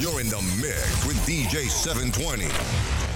You're in the mix with DJ 720.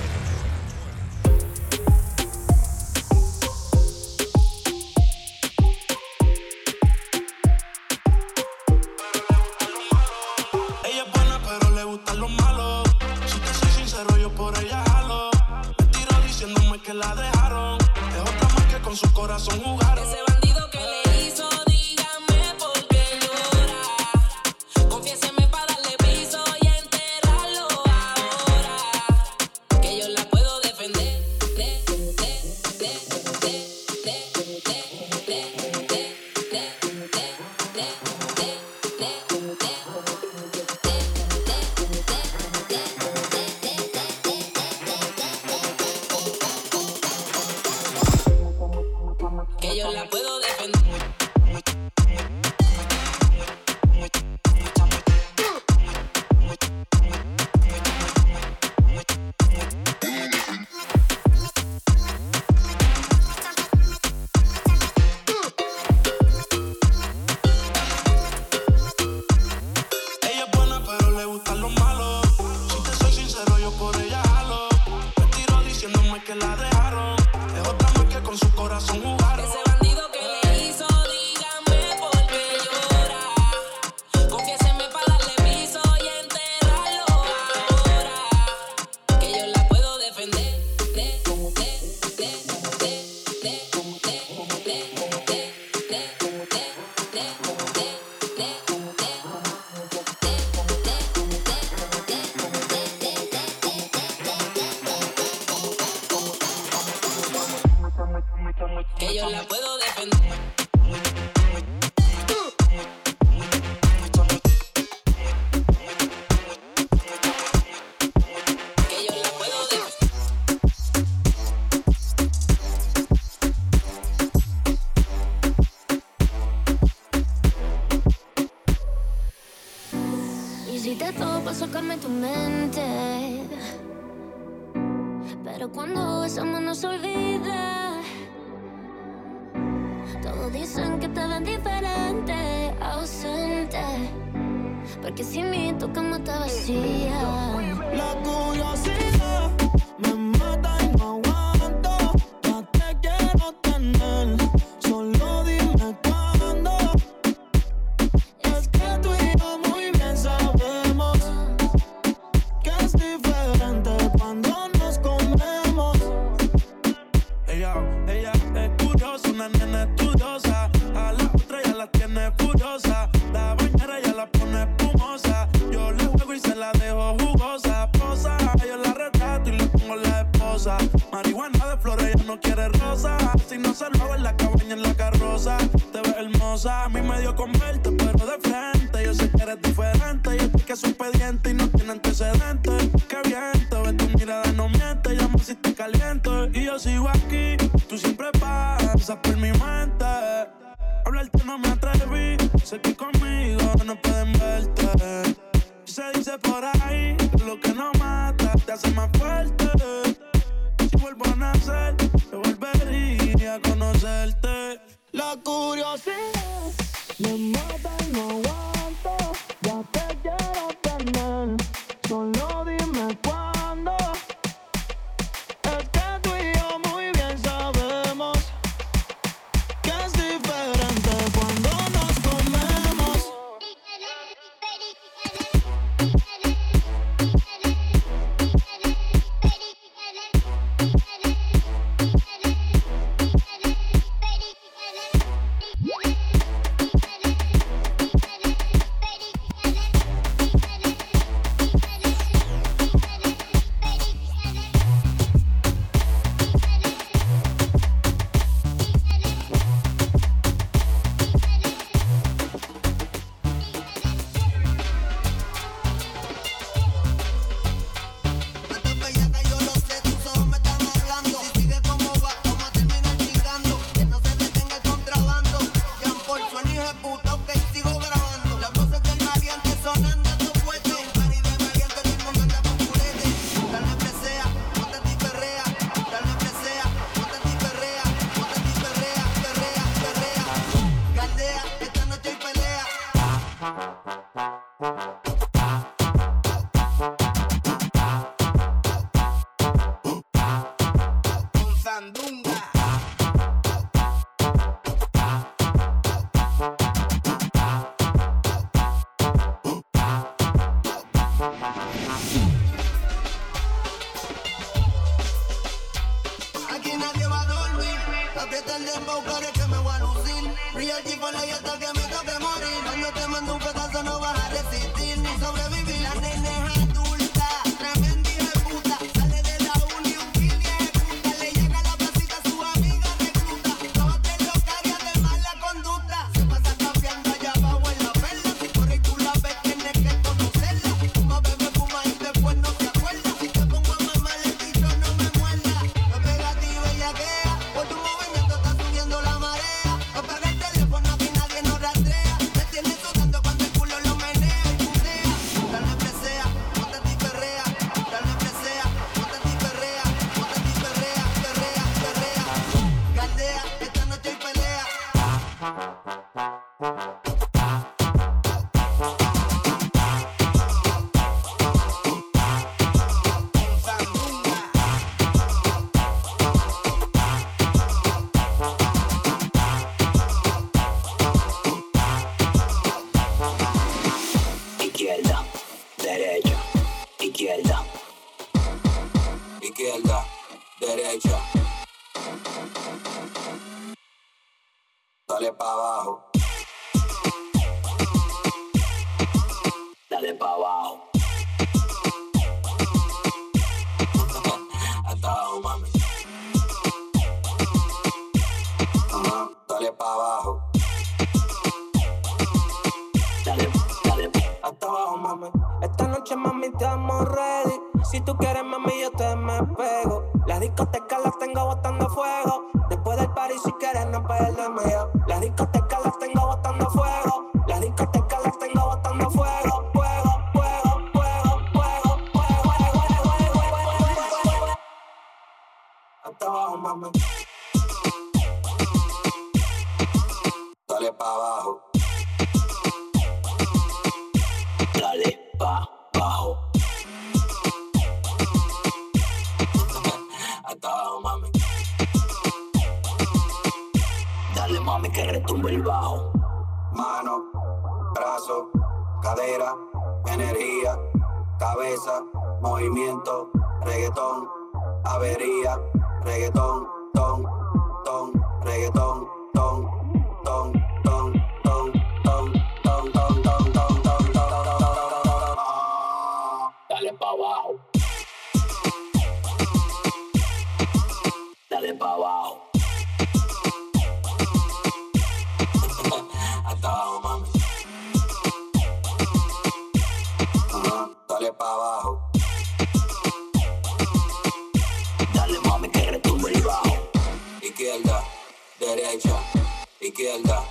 izquierda,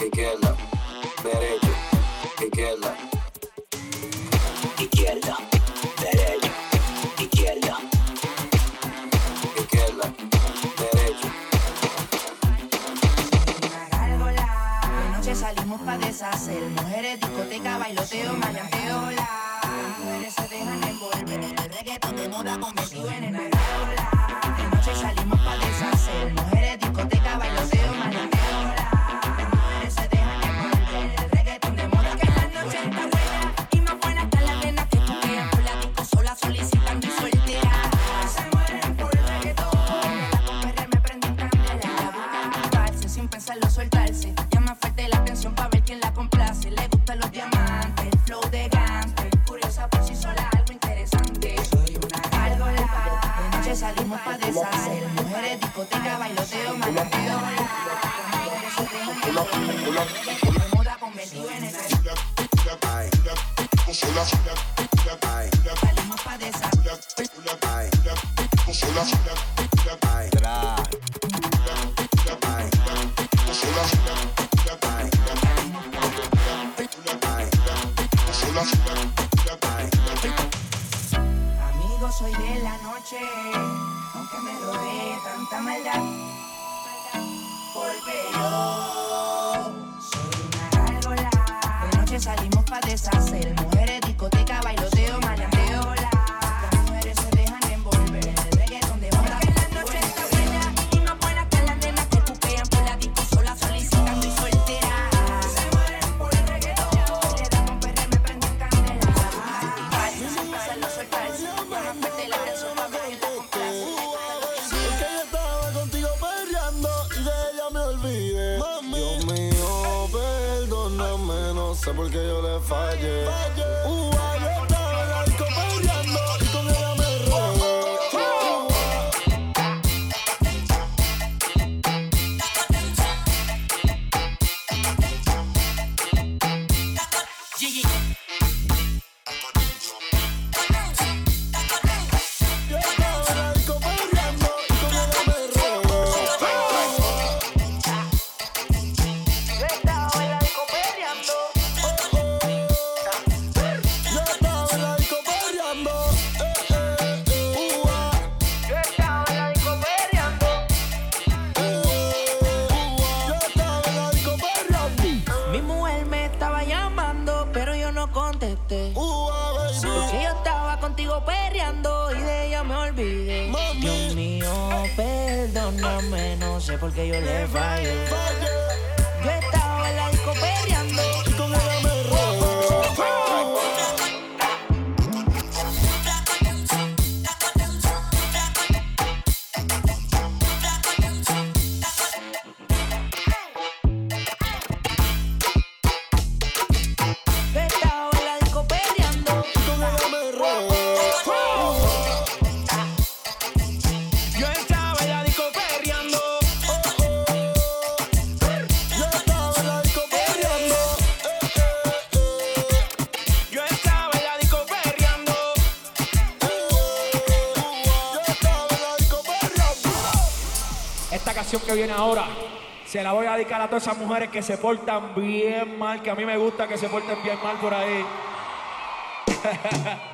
izquierda, derecho, izquierda, izquierda, derecho, izquierda, izquierda, derecho. La noche salimos pa' deshacer, mujeres, discoteca, bailoteo, mayanteo, las mujeres se dejan envolver, el reggaetón de moda convertido en el nossa ahora se la voy a dedicar a todas esas mujeres que se portan bien mal, que a mí me gusta que se porten bien mal por ahí.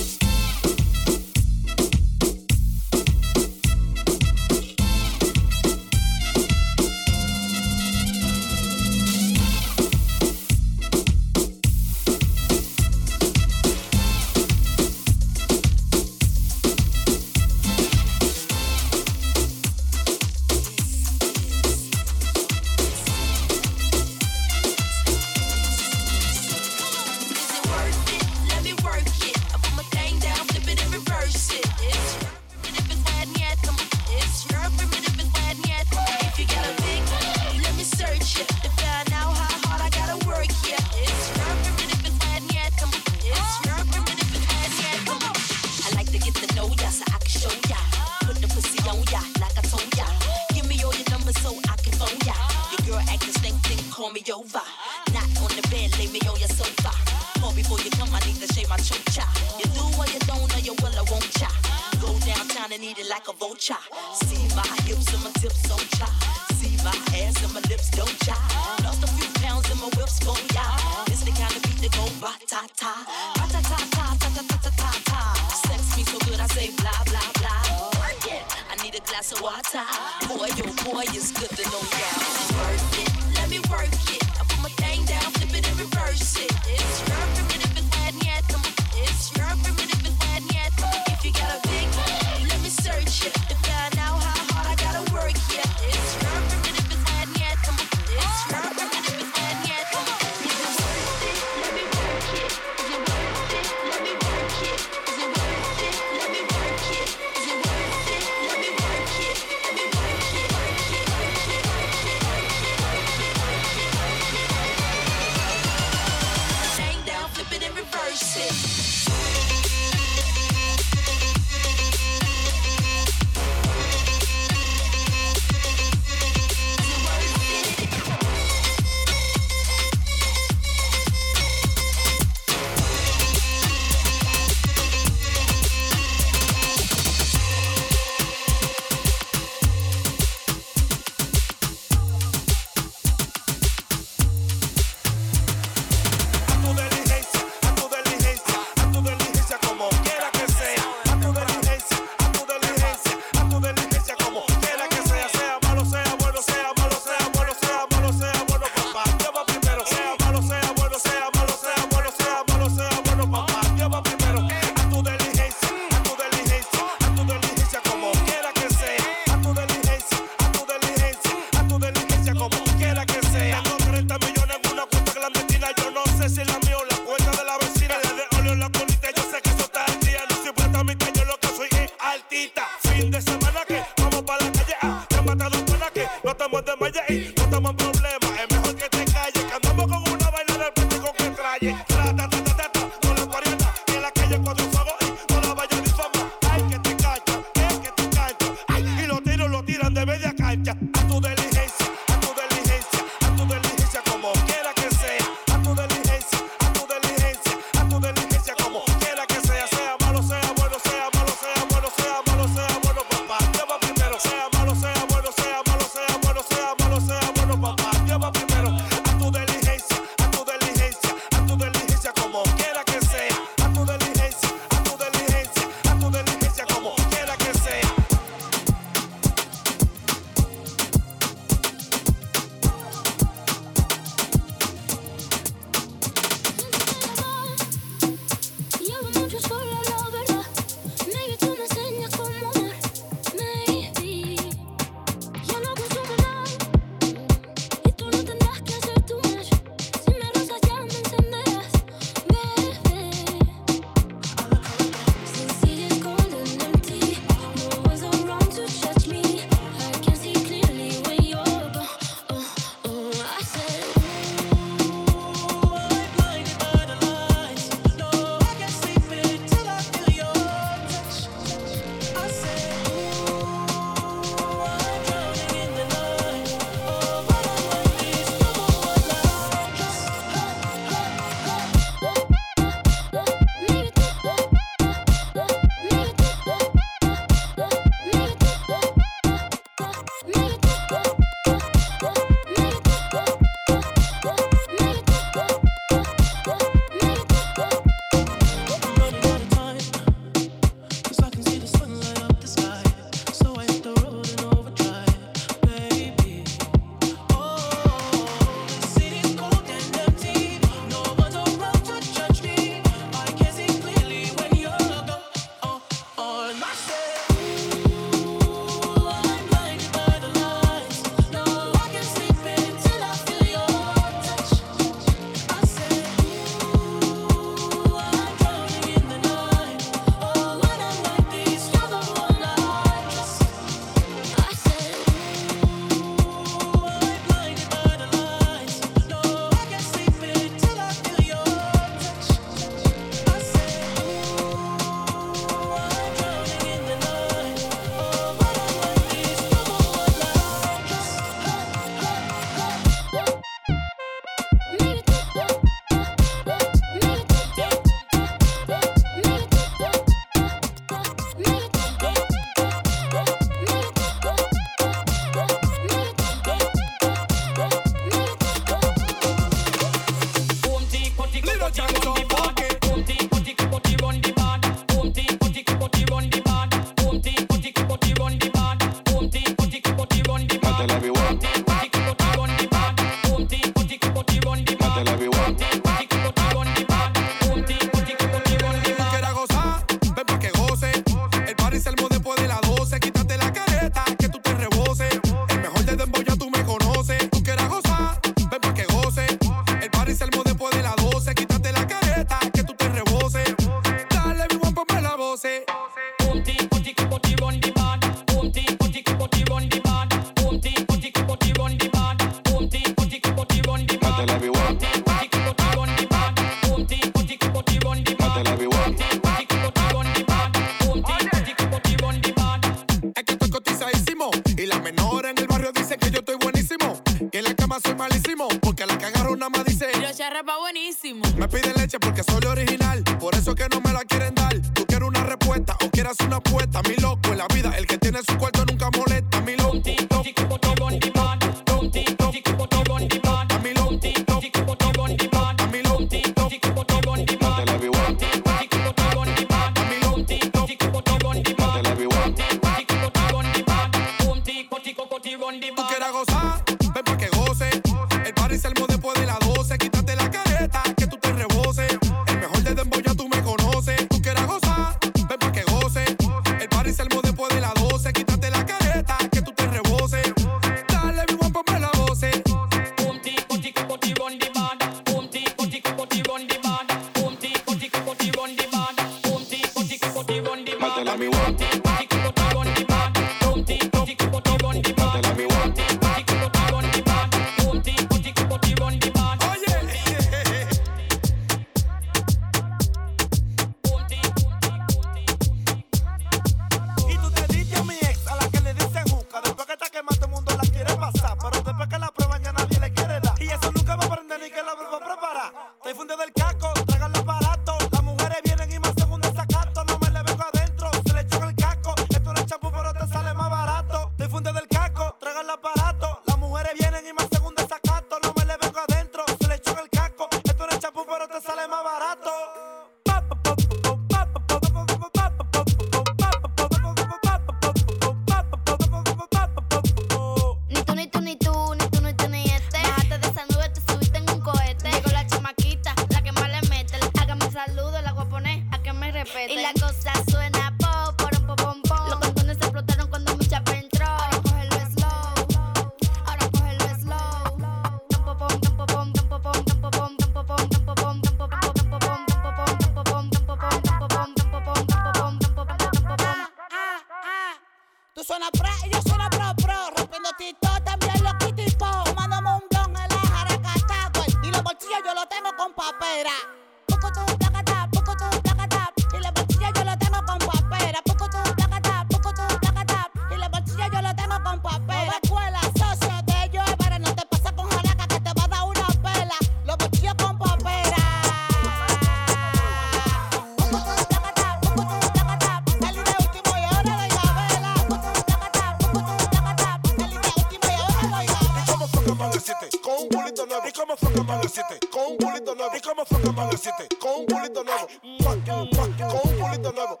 con un pulito nuevo,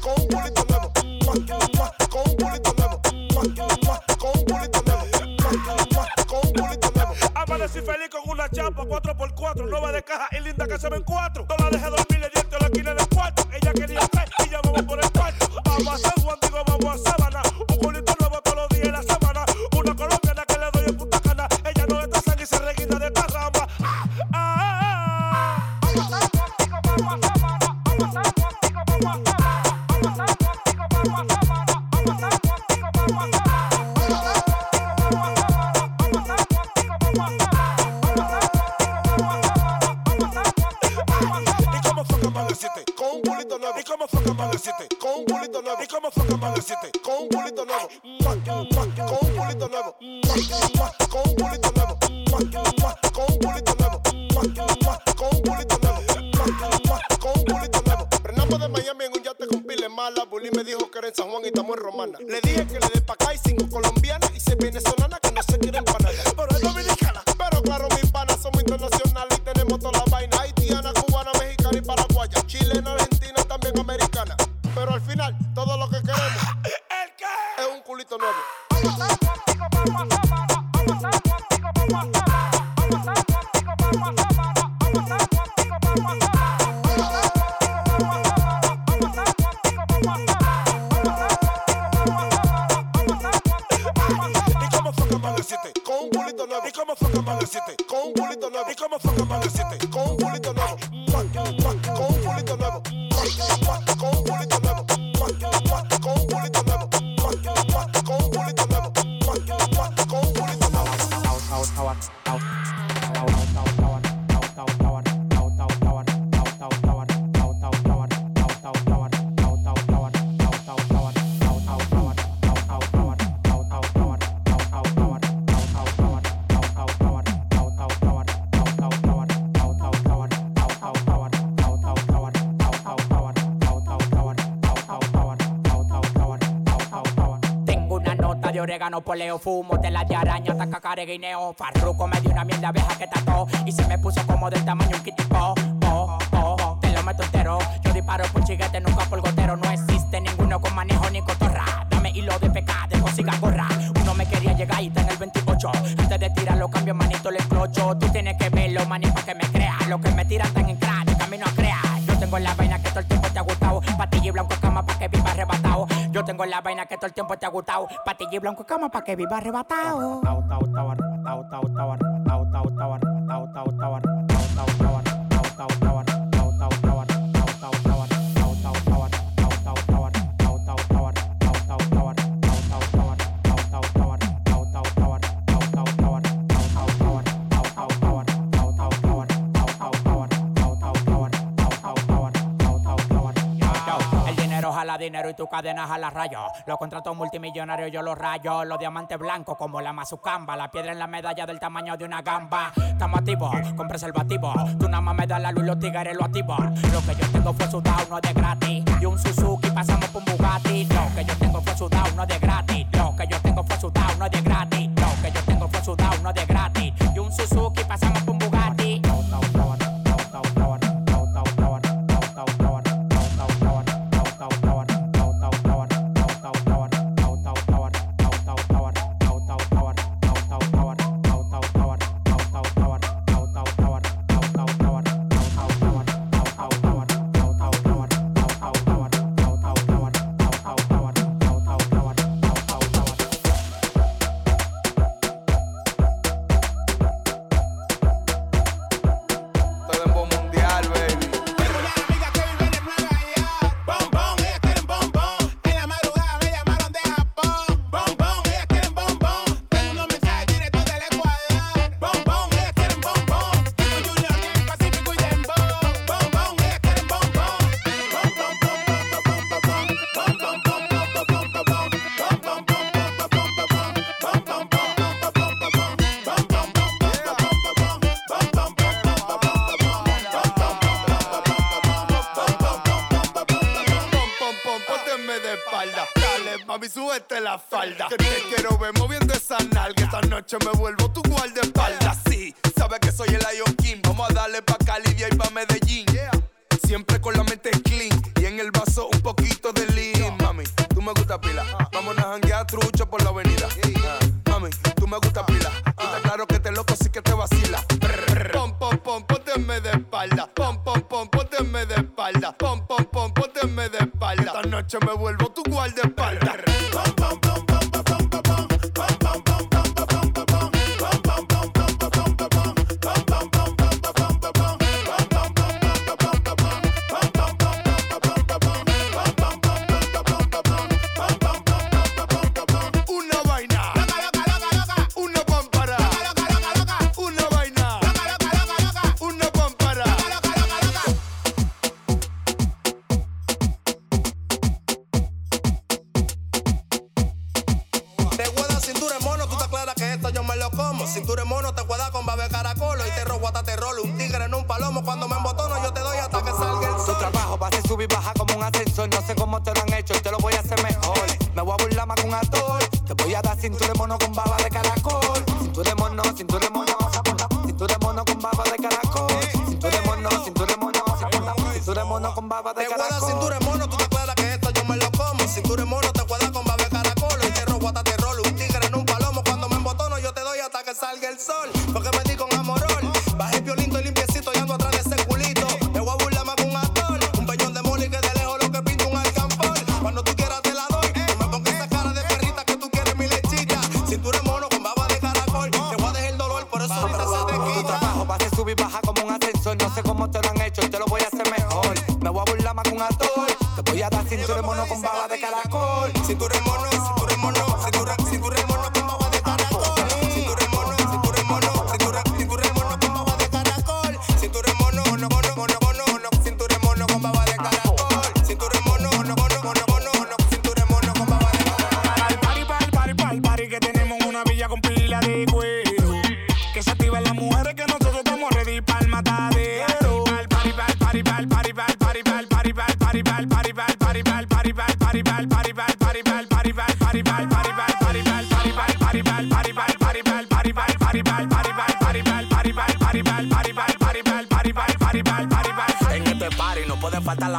con un pulito nuevo, con un pulito nuevo, con un pulito nuevo, con un pulito nuevo. Amanecí feliz con una chapa 4x4, nueva de caja y linda que se ven cuatro. No la dejé dormir. vegano, poleo, fumo, tela de araña, taca, guineo. Farruco me dio una mierda vieja que trató y se me puso como del tamaño un kitipo. Oh, oh, oh, oh, te lo meto entero. Yo disparo por chiguete, nunca por gotero. No existe ninguno con manejo ni cotorra. Dame hilo de pecado, no siga gorra. Uno me quería llegar y está en el 28. Antes de tirarlo, cambio manito, le explocho. Tú tienes que verlo, maní, para que me creas. Lo que me tiran tan en crack, camino a crear. Yo tengo la vaina que todo Tengo la vaina que todo el tiempo te ha gustado. Patillo y blanco y cama pa' que viva arrebatado. Arrebatado, arrebatado, arrebatado, arrebatado, arrebatado, arrebatado, arrebatado, arrebatado. dinero y tu cadenas a la raya. Los contratos multimillonarios yo los rayo. Los diamantes blancos como la mazucamba. La piedra en la medalla del tamaño de una gamba. Estamos activos con preservativo. Tú nada más me das la luz los tigres lo activan. Lo que yo tengo fue sudado, no de gratis. Y un Suzuki pasamos por un Bugatti. Lo que yo tengo fue sudado, no de gratis. Lo que yo tengo fue sudado, no de gratis. Lo que yo tengo fue sudado, no de gratis. Y un Suzuki pasamos por un Bugatti. Te voy a dar cintura de mono con baba de caracol. Cintura de mono, cintura de mono, cintura de mono con baba de caracol. Cintura de mono, cintura de mono, cintura de mono con baba de caracol. Te voy a dar cintura de mono, tú te puedes acuerdas que esto yo me lo como. Cintura de mono.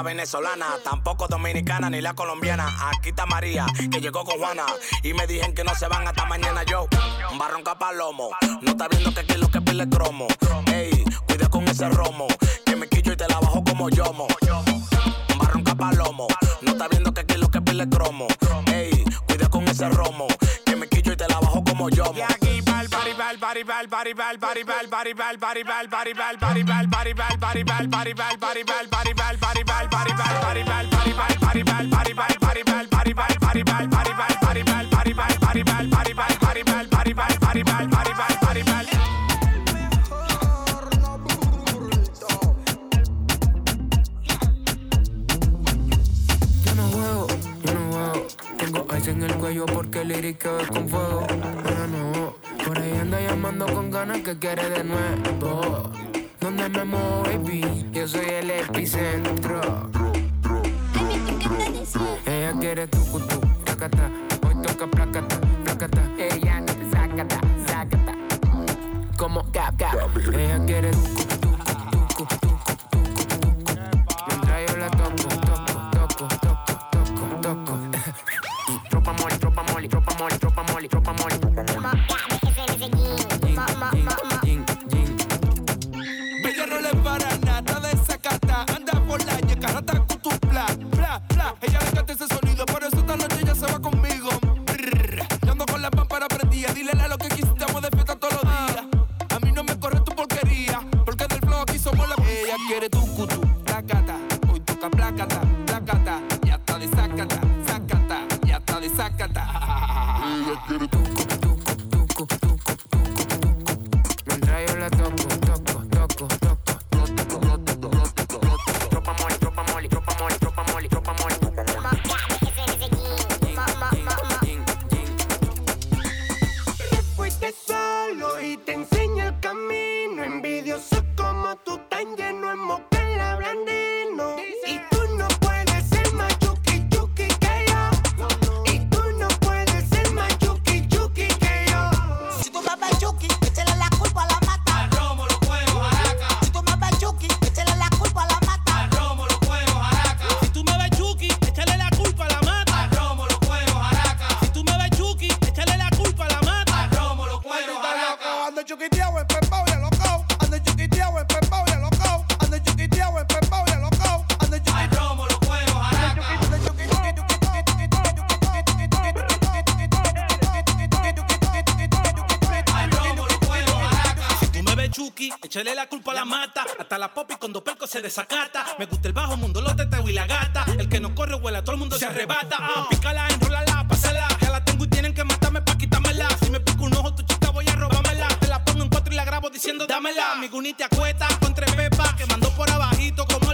venezolana, tampoco dominicana ni la colombiana. Aquí está María, que llegó con Juana. Y me dijeron que no se van hasta mañana yo. Barrón palomo. No está viendo que aquí lo que pile cromo. Ey, cuida con ese romo. Que me quillo y te la bajo como yomo. Barrón palomo. No está viendo que aquí lo que pile cromo. Ey, cuida con ese romo. Que me quillo y te la bajo como yomo. Y aquí que quiere de nuevo. Donde me muevo, baby, yo soy el epicentro. Ella quiere tu Ando chiquiteado, empepao y alocao. Ando chiquiteado, empepao y alocao. Ando chiquiteado, empepao y. Ando échale la culpa a la mata. Hasta la popi con dos percos se desacata. Me gusta el bajo mundo, los tetas y la gata. El que no corre huela, todo el mundo se, se arrebata. Ah. Pícala, enrólala, pásala. Ya la tengo y tienen que matarme diciendo dámela. Mi guni te con tres pepas que mandó por abajito como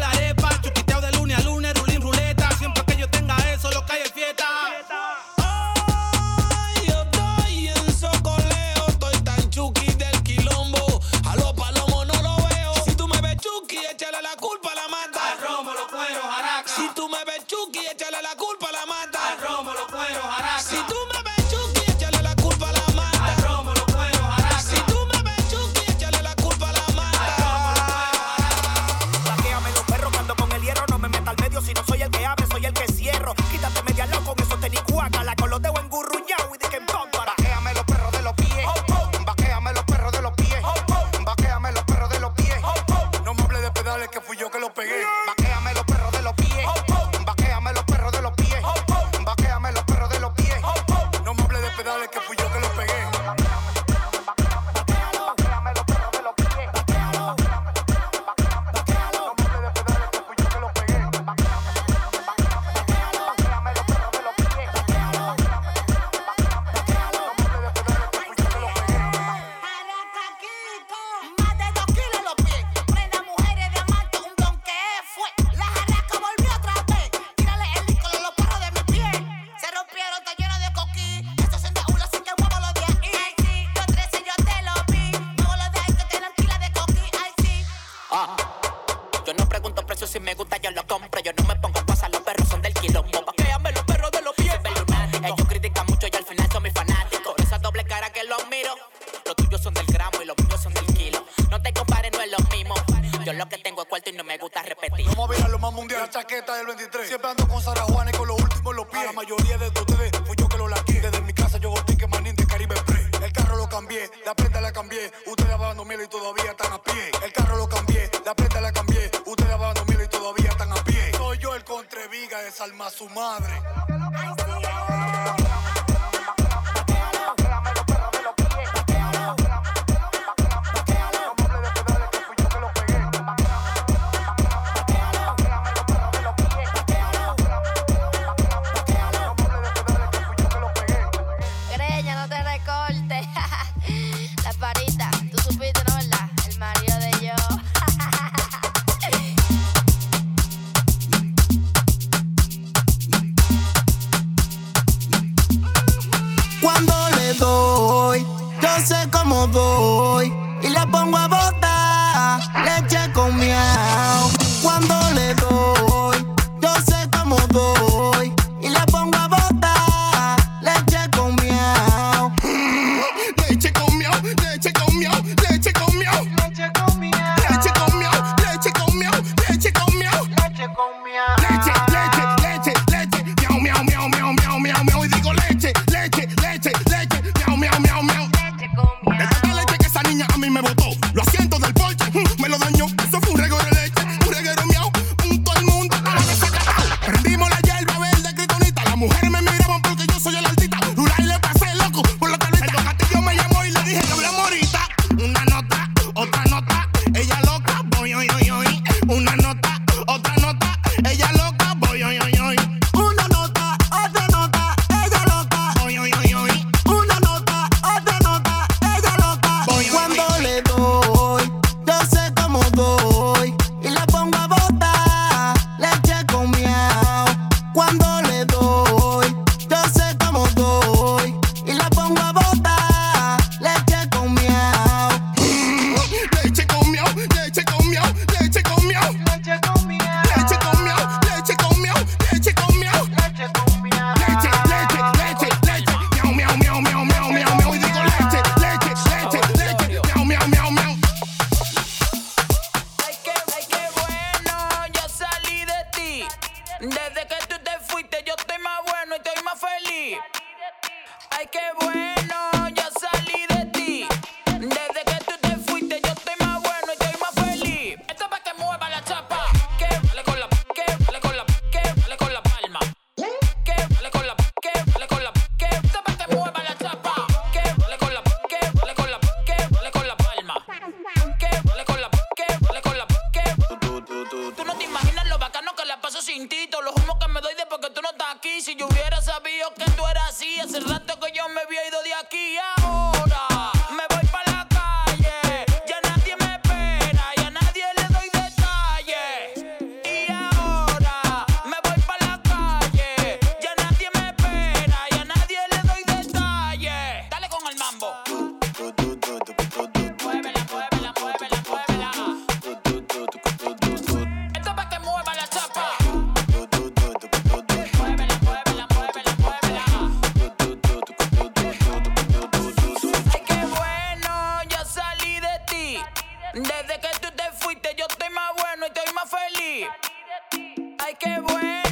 Ay, qué bueno,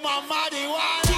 my marijuana.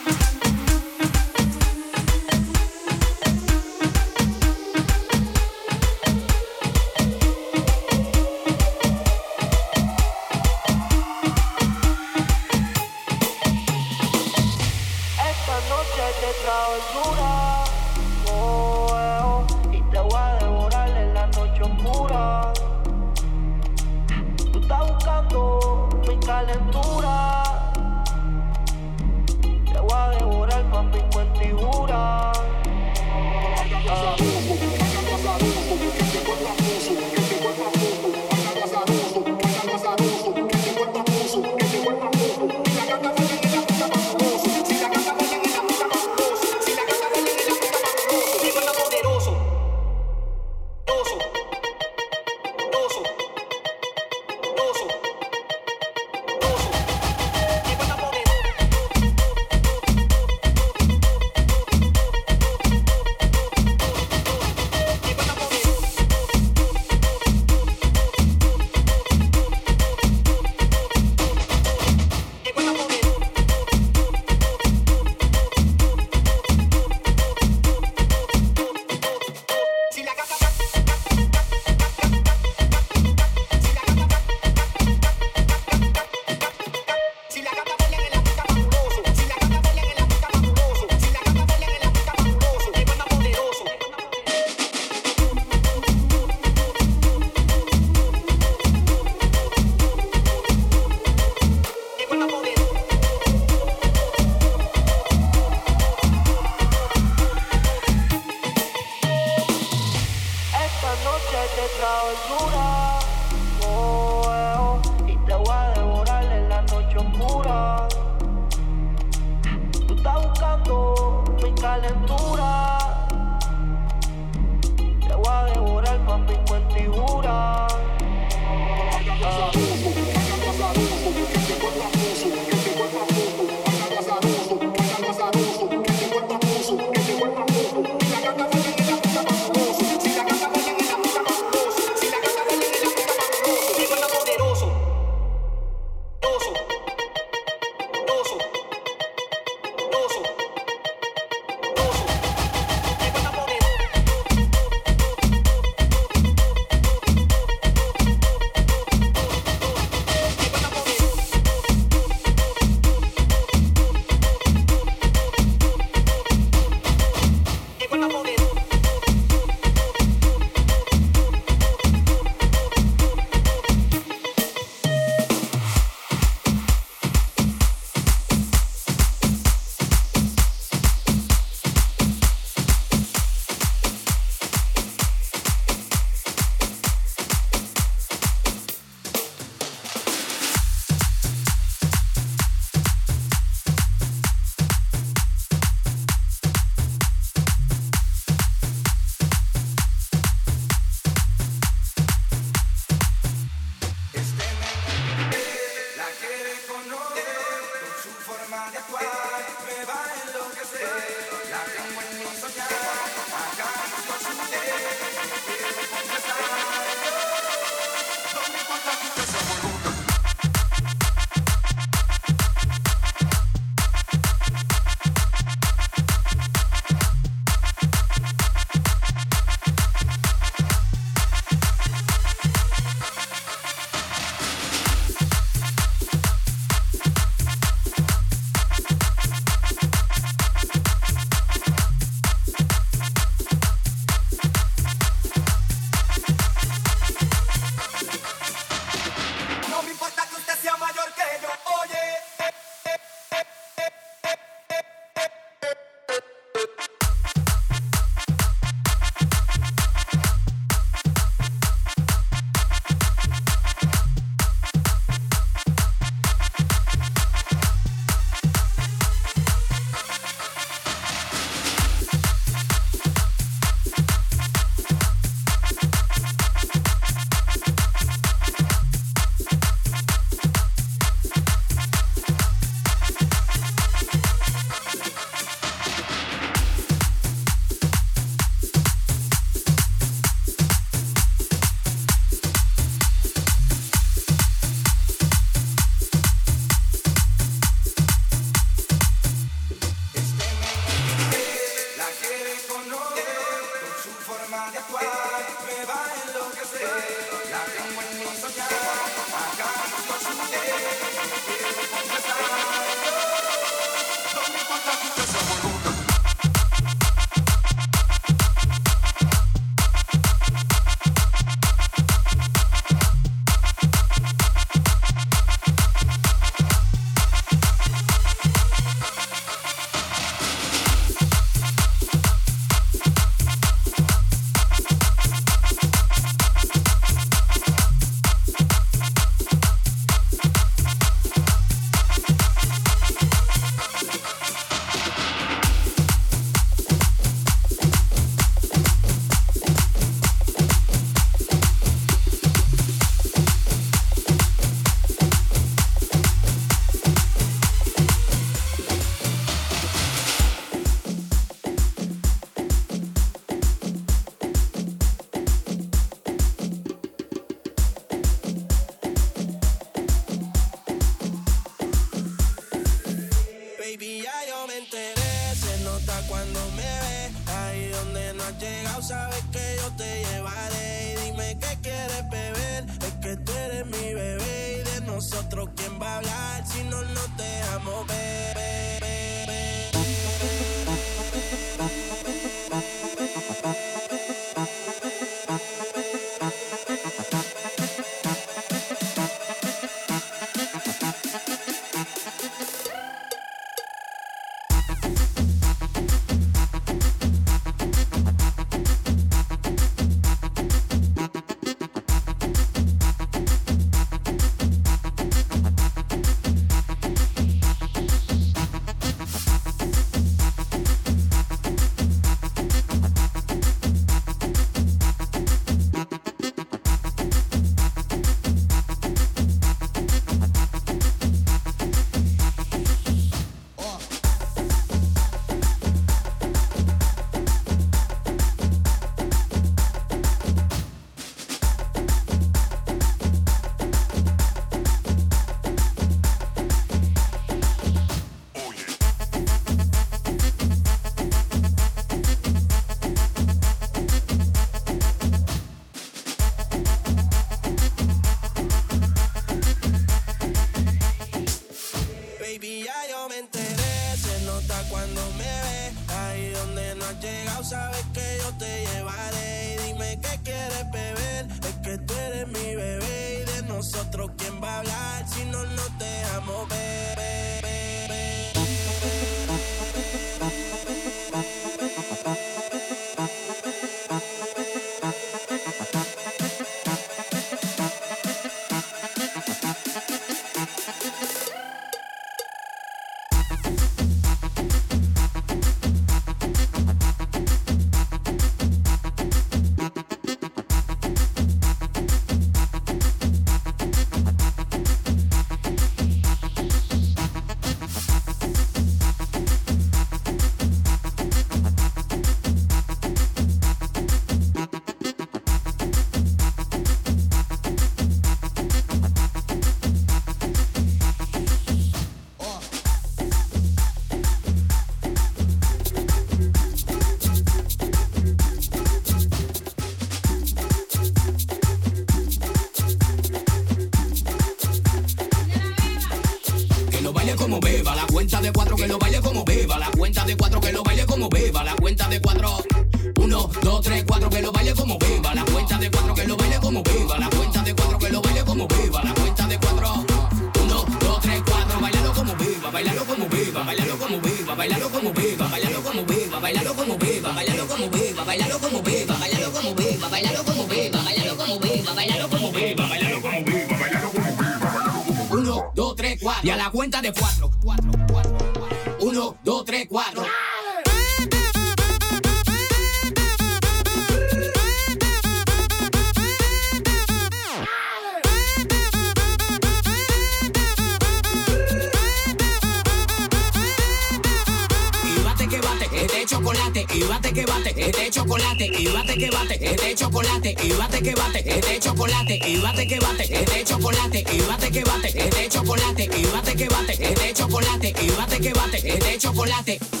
chocolate y bate que bate, que de chocolate y bate que bate, que de chocolate y bate que bate, que de chocolate y bate que bate, que de chocolate.